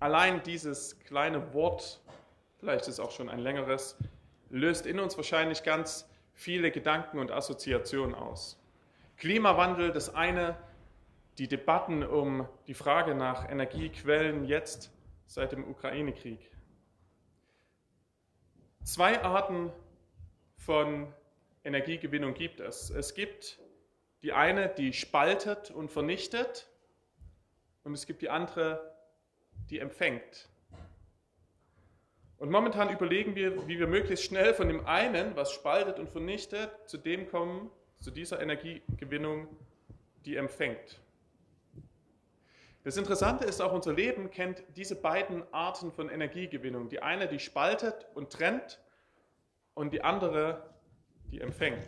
Allein dieses kleine Wort, vielleicht ist es auch schon ein längeres, löst in uns wahrscheinlich ganz viele Gedanken und Assoziationen aus. Klimawandel, das eine, die Debatten um die Frage nach Energiequellen jetzt seit dem Ukraine-Krieg. Zwei Arten von Energiegewinnung gibt es. Es gibt die eine, die spaltet und vernichtet, und es gibt die andere, die empfängt. Und momentan überlegen wir, wie wir möglichst schnell von dem einen, was spaltet und vernichtet, zu dem kommen, zu dieser Energiegewinnung, die empfängt. Das Interessante ist auch, unser Leben kennt diese beiden Arten von Energiegewinnung. Die eine, die spaltet und trennt und die andere, die empfängt.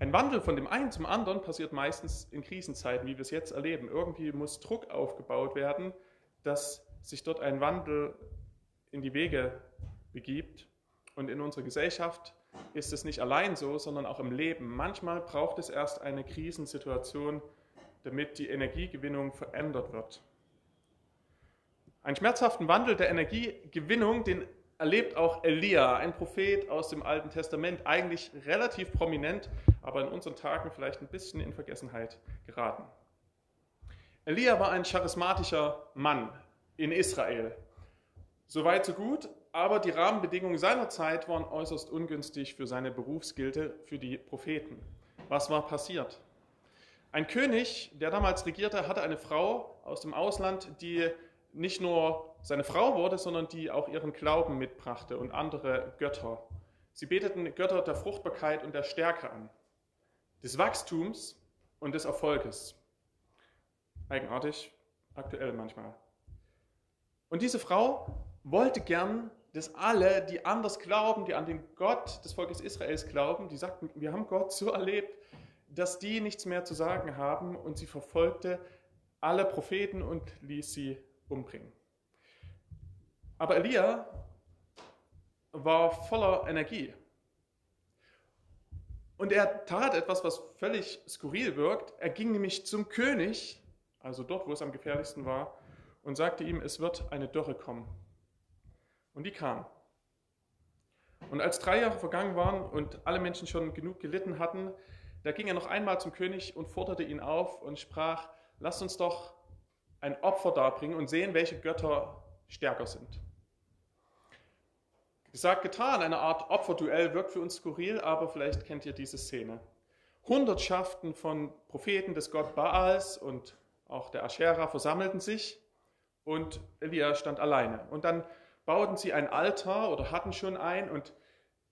Ein Wandel von dem einen zum anderen passiert meistens in Krisenzeiten, wie wir es jetzt erleben. Irgendwie muss Druck aufgebaut werden, dass sich dort ein Wandel in die Wege begibt. Und in unserer Gesellschaft ist es nicht allein so, sondern auch im Leben. Manchmal braucht es erst eine Krisensituation, damit die Energiegewinnung verändert wird. Einen schmerzhaften Wandel der Energiegewinnung, den erlebt auch Elia, ein Prophet aus dem Alten Testament, eigentlich relativ prominent, aber in unseren Tagen vielleicht ein bisschen in Vergessenheit geraten. Elia war ein charismatischer Mann in Israel. Soweit so gut, aber die Rahmenbedingungen seiner Zeit waren äußerst ungünstig für seine Berufsgilte, für die Propheten. Was war passiert? Ein König, der damals regierte, hatte eine Frau aus dem Ausland, die nicht nur seine Frau wurde, sondern die auch ihren Glauben mitbrachte und andere Götter. Sie beteten Götter der Fruchtbarkeit und der Stärke an, des Wachstums und des Erfolges. Eigenartig, aktuell manchmal. Und diese Frau wollte gern, dass alle, die anders glauben, die an den Gott des Volkes Israels glauben, die sagten, wir haben Gott so erlebt, dass die nichts mehr zu sagen haben und sie verfolgte alle Propheten und ließ sie umbringen. Aber Elia war voller Energie. Und er tat etwas, was völlig skurril wirkt. Er ging nämlich zum König, also dort, wo es am gefährlichsten war, und sagte ihm, es wird eine Dürre kommen. Und die kam. Und als drei Jahre vergangen waren und alle Menschen schon genug gelitten hatten, da ging er noch einmal zum König und forderte ihn auf und sprach, lasst uns doch ein Opfer darbringen und sehen, welche Götter stärker sind. Gesagt, getan, eine Art Opferduell wirkt für uns skurril, aber vielleicht kennt ihr diese Szene. Hundertschaften von Propheten des Gott Baals und auch der Aschera versammelten sich und Elia stand alleine. Und dann bauten sie ein Altar oder hatten schon ein und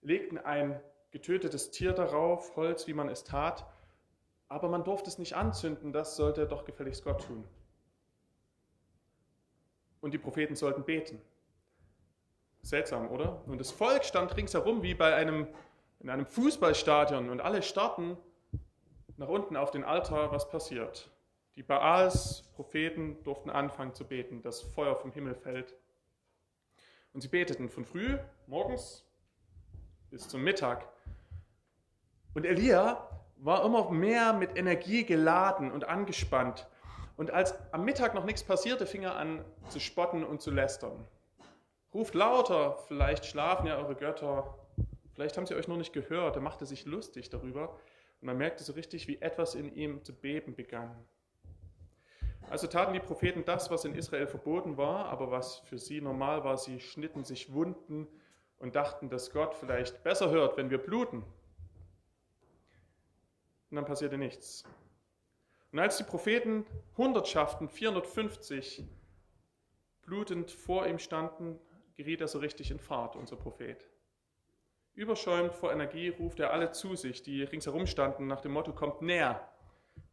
legten ein getötetes Tier darauf, Holz, wie man es tat. Aber man durfte es nicht anzünden, das sollte doch gefälligst Gott tun und die Propheten sollten beten. Seltsam, oder? Und das Volk stand ringsherum wie bei einem, in einem Fußballstadion und alle starten nach unten auf den Altar, was passiert. Die Baals, Propheten, durften anfangen zu beten, das Feuer vom Himmel fällt. Und sie beteten von früh, morgens bis zum Mittag. Und Elia war immer mehr mit Energie geladen und angespannt. Und als am Mittag noch nichts passierte, fing er an zu spotten und zu lästern. Ruft lauter, vielleicht schlafen ja eure Götter, vielleicht haben sie euch noch nicht gehört. Er machte sich lustig darüber und man merkte so richtig, wie etwas in ihm zu beben begann. Also taten die Propheten das, was in Israel verboten war, aber was für sie normal war. Sie schnitten sich Wunden und dachten, dass Gott vielleicht besser hört, wenn wir bluten. Und dann passierte nichts. Und als die Propheten Hundertschaften, 450, blutend vor ihm standen, geriet er so richtig in Fahrt, unser Prophet. Überschäumt vor Energie ruft er alle zu sich, die ringsherum standen, nach dem Motto, kommt näher,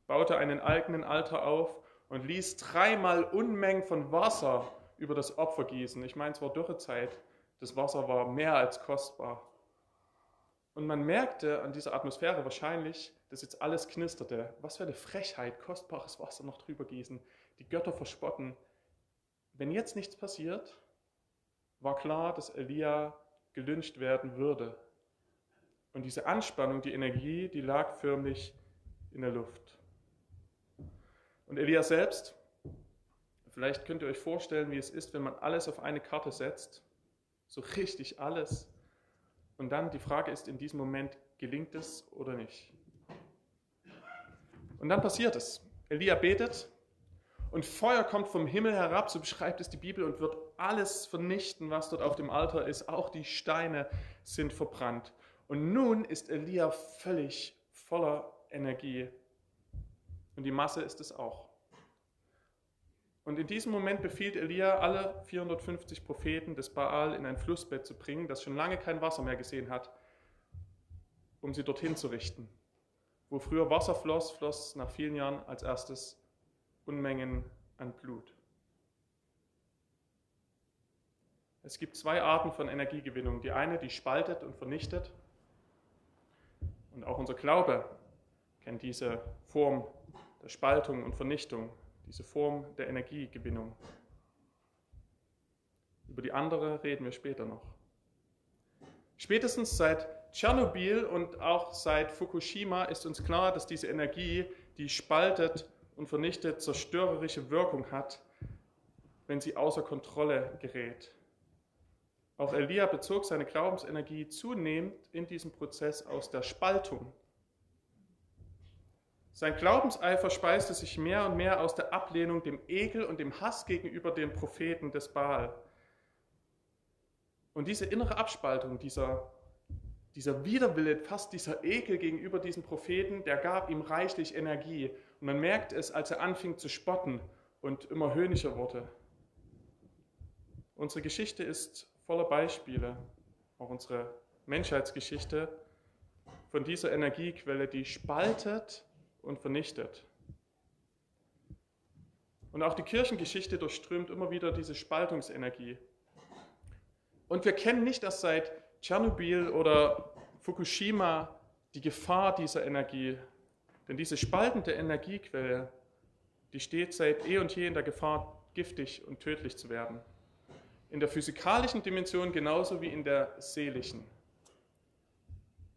baute einen eigenen Altar auf und ließ dreimal Unmengen von Wasser über das Opfer gießen. Ich meine, es war Dürrezeit, das Wasser war mehr als kostbar. Und man merkte an dieser Atmosphäre wahrscheinlich, dass jetzt alles knisterte. Was für eine Frechheit, kostbares Wasser noch drüber gießen, die Götter verspotten. Wenn jetzt nichts passiert, war klar, dass Elia gelünscht werden würde. Und diese Anspannung, die Energie, die lag förmlich in der Luft. Und Elia selbst, vielleicht könnt ihr euch vorstellen, wie es ist, wenn man alles auf eine Karte setzt, so richtig alles. Und dann die Frage ist in diesem Moment, gelingt es oder nicht? Und dann passiert es. Elia betet und Feuer kommt vom Himmel herab, so beschreibt es die Bibel, und wird alles vernichten, was dort auf dem Altar ist. Auch die Steine sind verbrannt. Und nun ist Elia völlig voller Energie. Und die Masse ist es auch. Und in diesem Moment befiehlt Elia, alle 450 Propheten des Baal in ein Flussbett zu bringen, das schon lange kein Wasser mehr gesehen hat, um sie dorthin zu richten. Wo früher Wasser floss, floss nach vielen Jahren als erstes Unmengen an Blut. Es gibt zwei Arten von Energiegewinnung. Die eine, die spaltet und vernichtet. Und auch unser Glaube kennt diese Form der Spaltung und Vernichtung, diese Form der Energiegewinnung. Über die andere reden wir später noch. Spätestens seit Tschernobyl und auch seit Fukushima ist uns klar, dass diese Energie, die spaltet und vernichtet, zerstörerische Wirkung hat, wenn sie außer Kontrolle gerät. Auch Elia bezog seine Glaubensenergie zunehmend in diesem Prozess aus der Spaltung. Sein Glaubenseifer speiste sich mehr und mehr aus der Ablehnung, dem Ekel und dem Hass gegenüber den Propheten des Baal. Und diese innere Abspaltung, dieser, dieser Widerwille, fast dieser Ekel gegenüber diesem Propheten, der gab ihm reichlich Energie. Und man merkt es, als er anfing zu spotten und immer höhnischer wurde. Unsere Geschichte ist voller Beispiele, auch unsere Menschheitsgeschichte, von dieser Energiequelle, die spaltet und vernichtet. Und auch die Kirchengeschichte durchströmt immer wieder diese Spaltungsenergie. Und wir kennen nicht erst seit Tschernobyl oder Fukushima die Gefahr dieser Energie, denn diese spaltende Energiequelle, die steht seit eh und je in der Gefahr, giftig und tödlich zu werden. In der physikalischen Dimension genauso wie in der seelischen.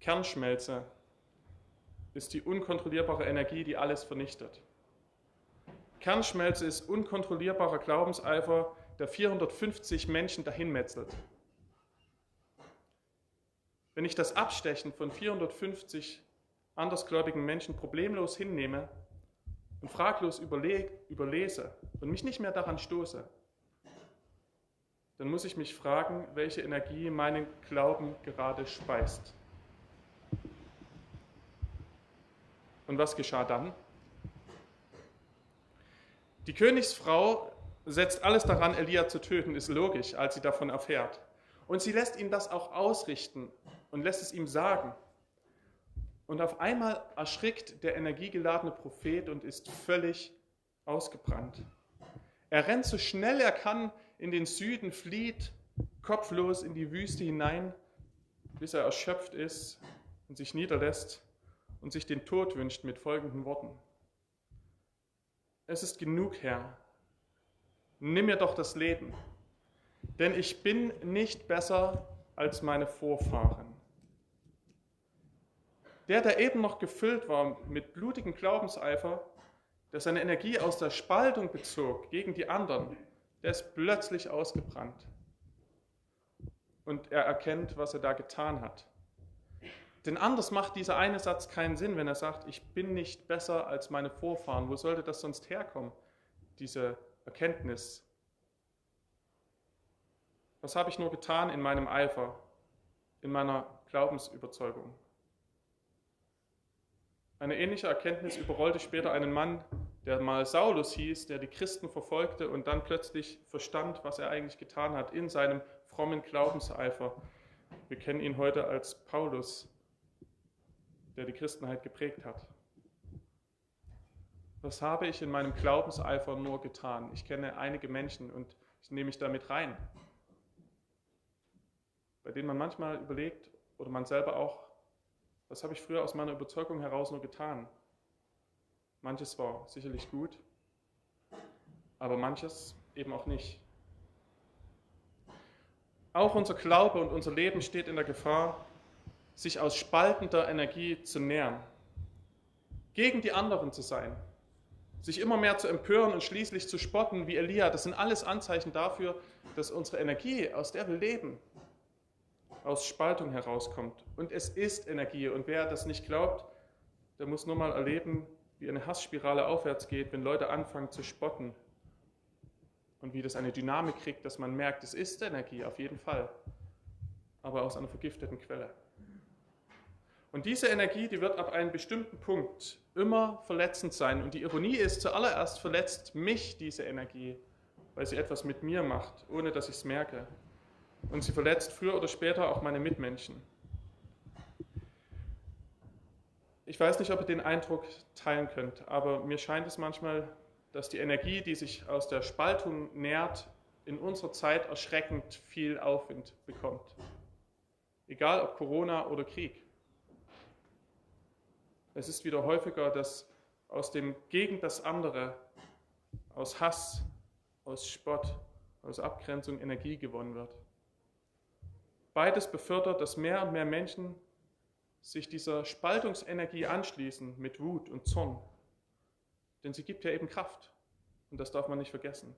Kernschmelze ist die unkontrollierbare Energie, die alles vernichtet. Kernschmelze ist unkontrollierbarer Glaubenseifer, der 450 Menschen dahinmetzelt. Wenn ich das Abstechen von 450 andersgläubigen Menschen problemlos hinnehme und fraglos überlese und mich nicht mehr daran stoße, dann muss ich mich fragen, welche Energie meinen Glauben gerade speist. Und was geschah dann? Die Königsfrau setzt alles daran, Elia zu töten, ist logisch, als sie davon erfährt. Und sie lässt ihn das auch ausrichten und lässt es ihm sagen. Und auf einmal erschrickt der energiegeladene Prophet und ist völlig ausgebrannt. Er rennt so schnell er kann in den Süden, flieht kopflos in die Wüste hinein, bis er erschöpft ist und sich niederlässt und sich den Tod wünscht mit folgenden Worten. Es ist genug, Herr. Nimm mir doch das Leben, denn ich bin nicht besser als meine Vorfahren. Der, der eben noch gefüllt war mit blutigem Glaubenseifer, der seine Energie aus der Spaltung bezog gegen die anderen, der ist plötzlich ausgebrannt. Und er erkennt, was er da getan hat. Denn anders macht dieser eine Satz keinen Sinn, wenn er sagt, ich bin nicht besser als meine Vorfahren. Wo sollte das sonst herkommen, diese Erkenntnis? Was habe ich nur getan in meinem Eifer, in meiner Glaubensüberzeugung? Eine ähnliche Erkenntnis überrollte später einen Mann, der mal Saulus hieß, der die Christen verfolgte und dann plötzlich verstand, was er eigentlich getan hat in seinem frommen Glaubenseifer. Wir kennen ihn heute als Paulus, der die Christenheit geprägt hat. Was habe ich in meinem Glaubenseifer nur getan? Ich kenne einige Menschen und ich nehme mich damit rein, bei denen man manchmal überlegt oder man selber auch, was habe ich früher aus meiner Überzeugung heraus nur getan? Manches war sicherlich gut, aber manches eben auch nicht. Auch unser Glaube und unser Leben steht in der Gefahr, sich aus spaltender Energie zu nähern, gegen die anderen zu sein, sich immer mehr zu empören und schließlich zu spotten wie Elia, das sind alles Anzeichen dafür, dass unsere Energie, aus der wir leben, aus Spaltung herauskommt. Und es ist Energie. Und wer das nicht glaubt, der muss nur mal erleben, wie eine Hassspirale aufwärts geht, wenn Leute anfangen zu spotten. Und wie das eine Dynamik kriegt, dass man merkt, es ist Energie, auf jeden Fall. Aber aus einer vergifteten Quelle. Und diese Energie, die wird ab einem bestimmten Punkt immer verletzend sein. Und die Ironie ist, zuallererst verletzt mich diese Energie, weil sie etwas mit mir macht, ohne dass ich es merke. Und sie verletzt früher oder später auch meine Mitmenschen. Ich weiß nicht, ob ihr den Eindruck teilen könnt, aber mir scheint es manchmal, dass die Energie, die sich aus der Spaltung nährt, in unserer Zeit erschreckend viel Aufwind bekommt. Egal ob Corona oder Krieg. Es ist wieder häufiger, dass aus dem gegen das andere, aus Hass, aus Spott, aus Abgrenzung Energie gewonnen wird. Beides befördert, dass mehr und mehr Menschen sich dieser Spaltungsenergie anschließen mit Wut und Zorn. Denn sie gibt ja eben Kraft. Und das darf man nicht vergessen.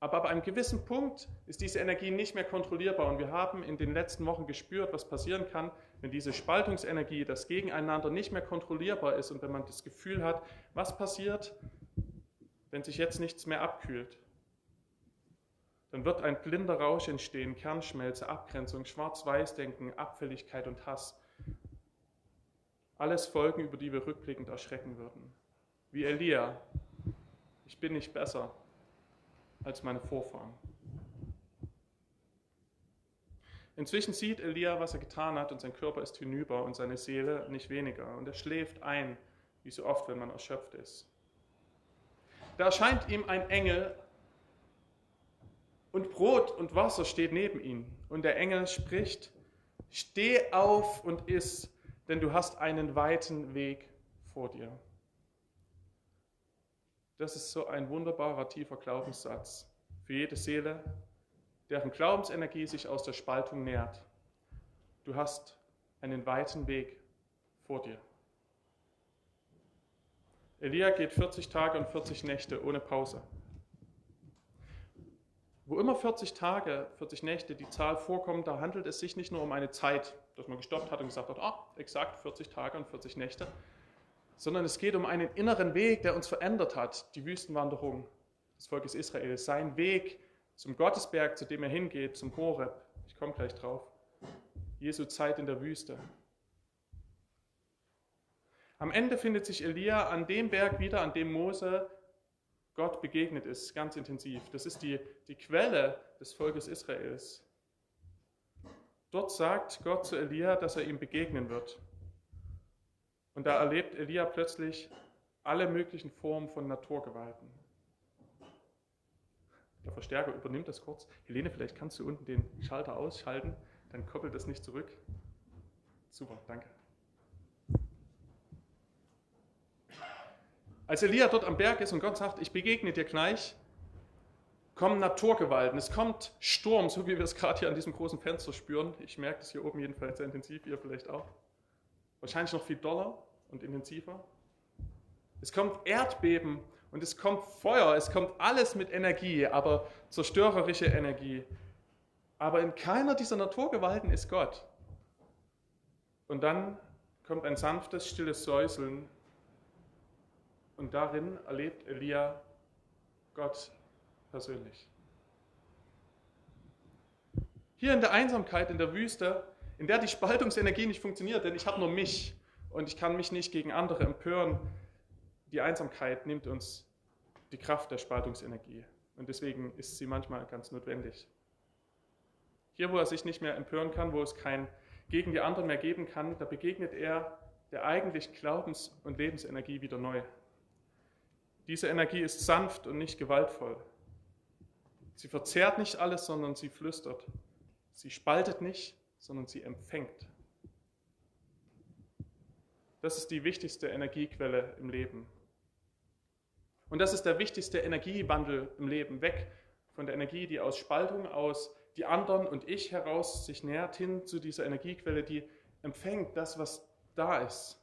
Aber ab einem gewissen Punkt ist diese Energie nicht mehr kontrollierbar. Und wir haben in den letzten Wochen gespürt, was passieren kann, wenn diese Spaltungsenergie, das Gegeneinander nicht mehr kontrollierbar ist und wenn man das Gefühl hat, was passiert, wenn sich jetzt nichts mehr abkühlt. Dann wird ein blinder Rausch entstehen, Kernschmelze, Abgrenzung, Schwarz-Weiß-Denken, Abfälligkeit und Hass. Alles Folgen, über die wir rückblickend erschrecken würden. Wie Elia, ich bin nicht besser als meine Vorfahren. Inzwischen sieht Elia, was er getan hat, und sein Körper ist hinüber und seine Seele nicht weniger. Und er schläft ein, wie so oft, wenn man erschöpft ist. Da erscheint ihm ein Engel und Brot und Wasser steht neben ihm. Und der Engel spricht, steh auf und iss, denn du hast einen weiten Weg vor dir. Das ist so ein wunderbarer, tiefer Glaubenssatz für jede Seele, deren Glaubensenergie sich aus der Spaltung nährt. Du hast einen weiten Weg vor dir. Elia geht 40 Tage und 40 Nächte ohne Pause. Wo immer 40 Tage, 40 Nächte die Zahl vorkommt, da handelt es sich nicht nur um eine Zeit, dass man gestoppt hat und gesagt hat, ah, exakt 40 Tage und 40 Nächte, sondern es geht um einen inneren Weg, der uns verändert hat, die Wüstenwanderung des Volkes Israel, sein Weg zum Gottesberg, zu dem er hingeht, zum Horeb. Ich komme gleich drauf. Jesu Zeit in der Wüste. Am Ende findet sich Elia an dem Berg wieder, an dem Mose Gott begegnet ist, ganz intensiv. Das ist die, die Quelle des Volkes Israels. Dort sagt Gott zu Elia, dass er ihm begegnen wird. Und da erlebt Elia plötzlich alle möglichen Formen von Naturgewalten. Der Verstärker übernimmt das kurz. Helene, vielleicht kannst du unten den Schalter ausschalten, dann koppelt das nicht zurück. Super, danke. Als Elia dort am Berg ist und Gott sagt, ich begegne dir gleich, kommen Naturgewalten, es kommt Sturm, so wie wir es gerade hier an diesem großen Fenster spüren. Ich merke das hier oben jedenfalls sehr intensiv, ihr vielleicht auch. Wahrscheinlich noch viel doller und intensiver. Es kommt Erdbeben und es kommt Feuer, es kommt alles mit Energie, aber zerstörerische Energie. Aber in keiner dieser Naturgewalten ist Gott. Und dann kommt ein sanftes, stilles Säuseln und darin erlebt Elia Gott persönlich. Hier in der Einsamkeit, in der Wüste, in der die Spaltungsenergie nicht funktioniert, denn ich habe nur mich und ich kann mich nicht gegen andere empören, die Einsamkeit nimmt uns die Kraft der Spaltungsenergie. Und deswegen ist sie manchmal ganz notwendig. Hier, wo er sich nicht mehr empören kann, wo es kein gegen die anderen mehr geben kann, da begegnet er der eigentlich Glaubens- und Lebensenergie wieder neu. Diese Energie ist sanft und nicht gewaltvoll. Sie verzehrt nicht alles, sondern sie flüstert. Sie spaltet nicht, sondern sie empfängt. Das ist die wichtigste Energiequelle im Leben. Und das ist der wichtigste Energiewandel im Leben. Weg von der Energie, die aus Spaltung, aus die anderen und ich heraus sich nähert, hin zu dieser Energiequelle, die empfängt das, was da ist.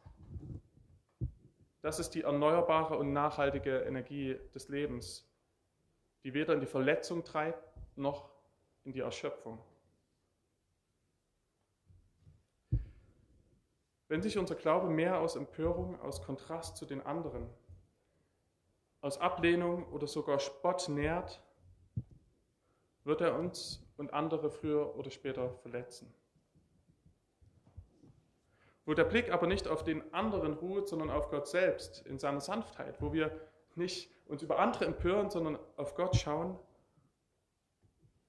Das ist die erneuerbare und nachhaltige Energie des Lebens, die weder in die Verletzung treibt noch in die Erschöpfung. Wenn sich unser Glaube mehr aus Empörung, aus Kontrast zu den anderen, aus Ablehnung oder sogar Spott nährt, wird er uns und andere früher oder später verletzen. Wo der Blick aber nicht auf den anderen ruht, sondern auf Gott selbst in seiner Sanftheit, wo wir nicht uns über andere empören, sondern auf Gott schauen,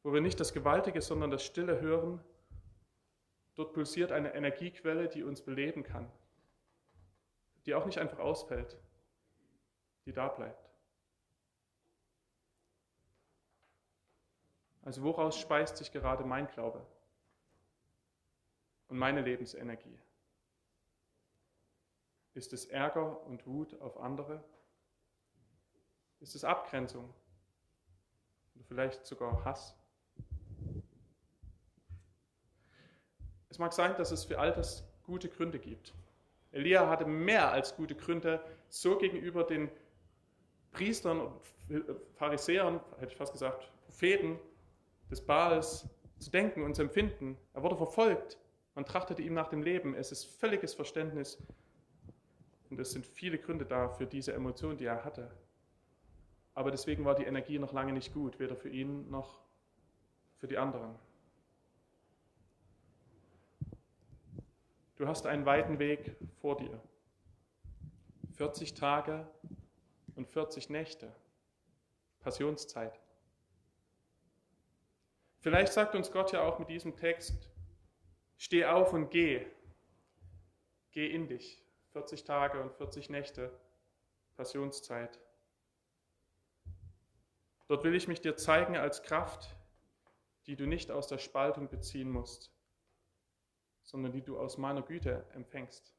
wo wir nicht das Gewaltige, sondern das Stille hören, dort pulsiert eine Energiequelle, die uns beleben kann, die auch nicht einfach ausfällt, die da bleibt. Also woraus speist sich gerade mein Glaube und meine Lebensenergie? Ist es Ärger und Wut auf andere? Ist es Abgrenzung? Oder vielleicht sogar Hass? Es mag sein, dass es für all das gute Gründe gibt. Elia hatte mehr als gute Gründe, so gegenüber den Priestern und Pharisäern, hätte ich fast gesagt, Propheten des Baals zu denken und zu empfinden. Er wurde verfolgt. Man trachtete ihm nach dem Leben. Es ist völliges Verständnis. Und es sind viele Gründe da für diese Emotion, die er hatte. Aber deswegen war die Energie noch lange nicht gut, weder für ihn noch für die anderen. Du hast einen weiten Weg vor dir. 40 Tage und 40 Nächte. Passionszeit. Vielleicht sagt uns Gott ja auch mit diesem Text, steh auf und geh. Geh in dich. 40 Tage und 40 Nächte, Passionszeit. Dort will ich mich dir zeigen als Kraft, die du nicht aus der Spaltung beziehen musst, sondern die du aus meiner Güte empfängst,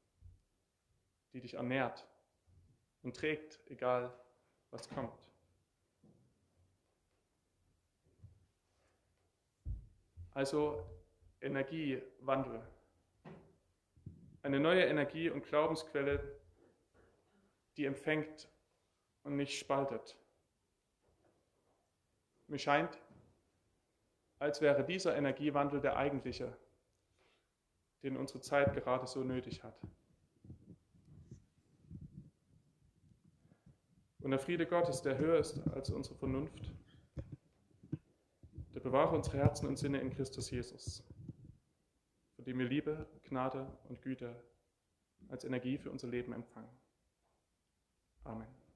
die dich ernährt und trägt, egal was kommt. Also Energiewandel. Eine neue Energie- und Glaubensquelle, die empfängt und nicht spaltet. Mir scheint, als wäre dieser Energiewandel der eigentliche, den unsere Zeit gerade so nötig hat. Und der Friede Gottes, der höher ist als unsere Vernunft, Bewahre unsere Herzen und Sinne in Christus Jesus, von dem wir Liebe, Gnade und Güte als Energie für unser Leben empfangen. Amen.